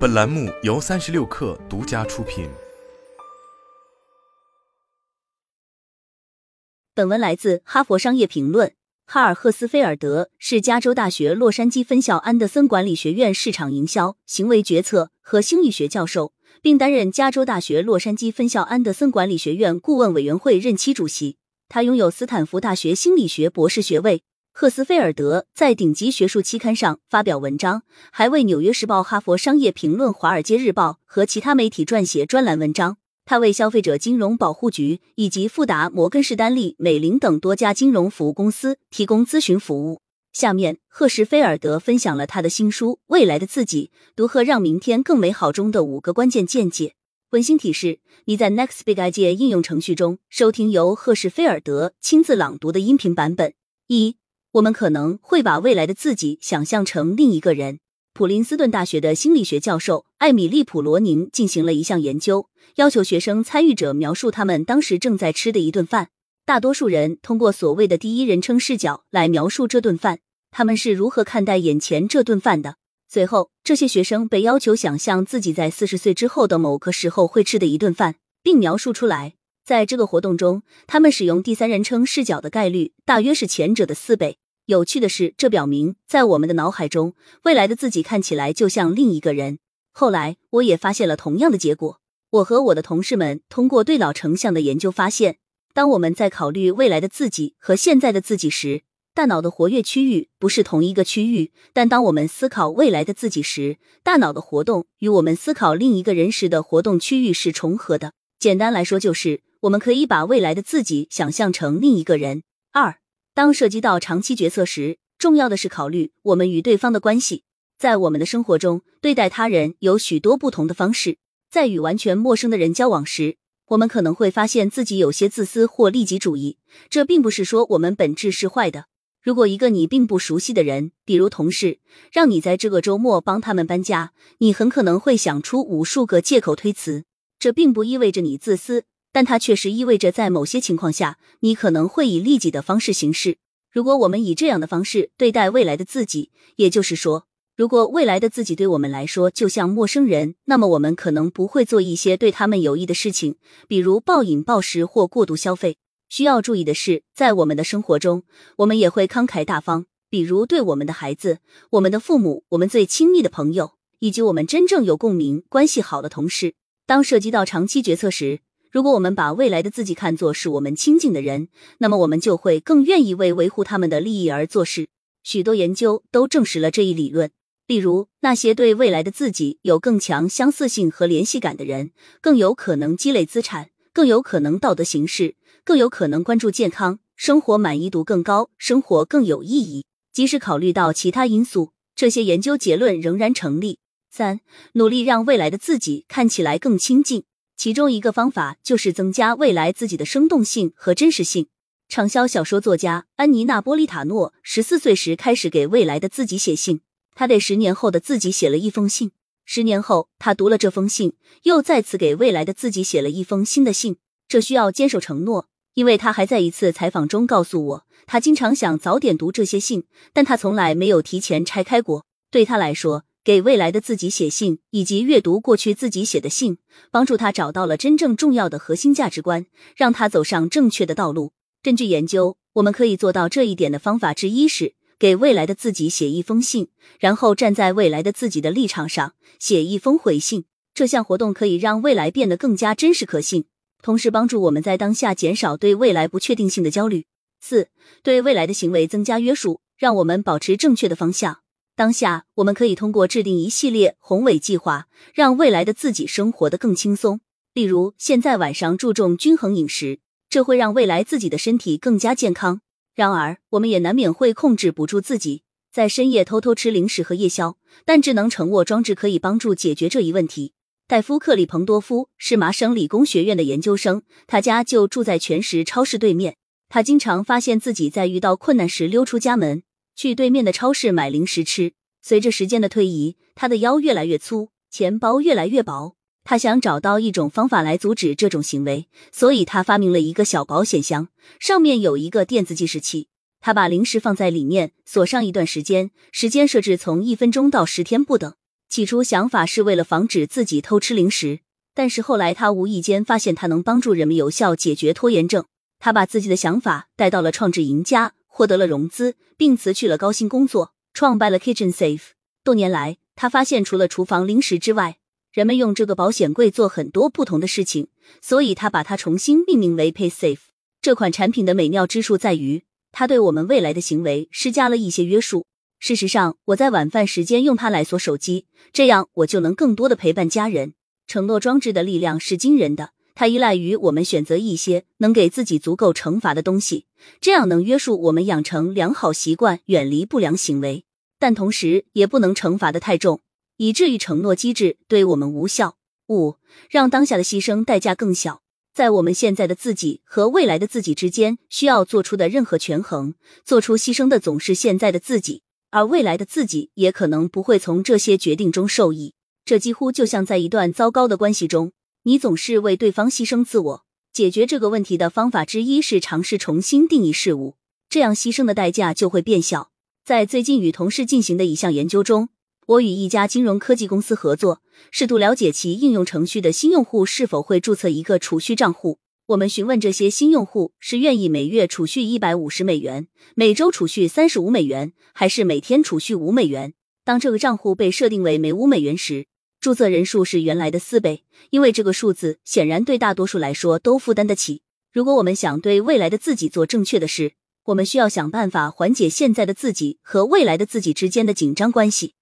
本栏目由三十六氪独家出品。本文来自《哈佛商业评论》。哈尔赫斯菲尔德是加州大学洛杉矶分校安德森管理学院市场营销、行为决策和心理学教授，并担任加州大学洛杉矶分校安德森管理学院顾问委员会任期主席。他拥有斯坦福大学心理学博士学位。赫斯菲尔德在顶级学术期刊上发表文章，还为《纽约时报》、《哈佛商业评论》、《华尔街日报》和其他媒体撰写专栏文章。他为消费者金融保护局以及富达、摩根士丹利、美林等多家金融服务公司提供咨询服务。下面，赫什菲尔德分享了他的新书《未来的自己：如何让明天更美好》中的五个关键见解。温馨提示：你在 Next Big Idea 应用程序中收听由赫什菲尔德亲自朗读的音频版本。一我们可能会把未来的自己想象成另一个人。普林斯顿大学的心理学教授艾米丽·普罗宁进行了一项研究，要求学生参与者描述他们当时正在吃的一顿饭。大多数人通过所谓的第一人称视角来描述这顿饭，他们是如何看待眼前这顿饭的。随后，这些学生被要求想象自己在四十岁之后的某个时候会吃的一顿饭，并描述出来。在这个活动中，他们使用第三人称视角的概率大约是前者的四倍。有趣的是，这表明在我们的脑海中，未来的自己看起来就像另一个人。后来，我也发现了同样的结果。我和我的同事们通过对脑成像的研究发现，当我们在考虑未来的自己和现在的自己时，大脑的活跃区域不是同一个区域；但当我们思考未来的自己时，大脑的活动与我们思考另一个人时的活动区域是重合的。简单来说，就是。我们可以把未来的自己想象成另一个人。二，当涉及到长期决策时，重要的是考虑我们与对方的关系。在我们的生活中，对待他人有许多不同的方式。在与完全陌生的人交往时，我们可能会发现自己有些自私或利己主义。这并不是说我们本质是坏的。如果一个你并不熟悉的人，比如同事，让你在这个周末帮他们搬家，你很可能会想出无数个借口推辞。这并不意味着你自私。但它确实意味着，在某些情况下，你可能会以利己的方式行事。如果我们以这样的方式对待未来的自己，也就是说，如果未来的自己对我们来说就像陌生人，那么我们可能不会做一些对他们有益的事情，比如暴饮暴食或过度消费。需要注意的是，在我们的生活中，我们也会慷慨大方，比如对我们的孩子、我们的父母、我们最亲密的朋友，以及我们真正有共鸣、关系好的同事。当涉及到长期决策时，如果我们把未来的自己看作是我们亲近的人，那么我们就会更愿意为维护他们的利益而做事。许多研究都证实了这一理论。例如，那些对未来的自己有更强相似性和联系感的人，更有可能积累资产，更有可能道德行事，更有可能关注健康，生活满意度更高，生活更有意义。即使考虑到其他因素，这些研究结论仍然成立。三，努力让未来的自己看起来更亲近。其中一个方法就是增加未来自己的生动性和真实性。畅销小说作家安妮娜·波利塔诺十四岁时开始给未来的自己写信，他给十年后的自己写了一封信。十年后，他读了这封信，又再次给未来的自己写了一封新的信。这需要坚守承诺，因为他还在一次采访中告诉我，他经常想早点读这些信，但他从来没有提前拆开过。对他来说，给未来的自己写信，以及阅读过去自己写的信，帮助他找到了真正重要的核心价值观，让他走上正确的道路。根据研究，我们可以做到这一点的方法之一是给未来的自己写一封信，然后站在未来的自己的立场上写一封回信。这项活动可以让未来变得更加真实可信，同时帮助我们在当下减少对未来不确定性的焦虑。四，对未来的行为增加约束，让我们保持正确的方向。当下，我们可以通过制定一系列宏伟计划，让未来的自己生活得更轻松。例如，现在晚上注重均衡饮食，这会让未来自己的身体更加健康。然而，我们也难免会控制不住自己，在深夜偷偷吃零食和夜宵。但智能乘卧装置可以帮助解决这一问题。戴夫·克里彭多夫是麻省理工学院的研究生，他家就住在全食超市对面。他经常发现自己在遇到困难时溜出家门。去对面的超市买零食吃。随着时间的推移，他的腰越来越粗，钱包越来越薄。他想找到一种方法来阻止这种行为，所以他发明了一个小保险箱，上面有一个电子计时器。他把零食放在里面，锁上一段时间，时间设置从一分钟到十天不等。起初想法是为了防止自己偷吃零食，但是后来他无意间发现它能帮助人们有效解决拖延症。他把自己的想法带到了创智赢家，获得了融资，并辞去了高薪工作，创办了 Kitchen Safe。多年来，他发现除了厨房零食之外，人们用这个保险柜做很多不同的事情，所以他把它重新命名为 PaySafe。这款产品的美妙之处在于，它对我们未来的行为施加了一些约束。事实上，我在晚饭时间用它来锁手机，这样我就能更多的陪伴家人。承诺装置的力量是惊人的，它依赖于我们选择一些能给自己足够惩罚的东西，这样能约束我们养成良好习惯，远离不良行为。但同时也不能惩罚的太重，以至于承诺机制对我们无效。五，让当下的牺牲代价更小。在我们现在的自己和未来的自己之间需要做出的任何权衡，做出牺牲的总是现在的自己。而未来的自己也可能不会从这些决定中受益。这几乎就像在一段糟糕的关系中，你总是为对方牺牲自我。解决这个问题的方法之一是尝试重新定义事物，这样牺牲的代价就会变小。在最近与同事进行的一项研究中，我与一家金融科技公司合作，试图了解其应用程序的新用户是否会注册一个储蓄账户。我们询问这些新用户是愿意每月储蓄一百五十美元，每周储蓄三十五美元，还是每天储蓄五美元。当这个账户被设定为每五美元时，注册人数是原来的四倍，因为这个数字显然对大多数来说都负担得起。如果我们想对未来的自己做正确的事，我们需要想办法缓解现在的自己和未来的自己之间的紧张关系。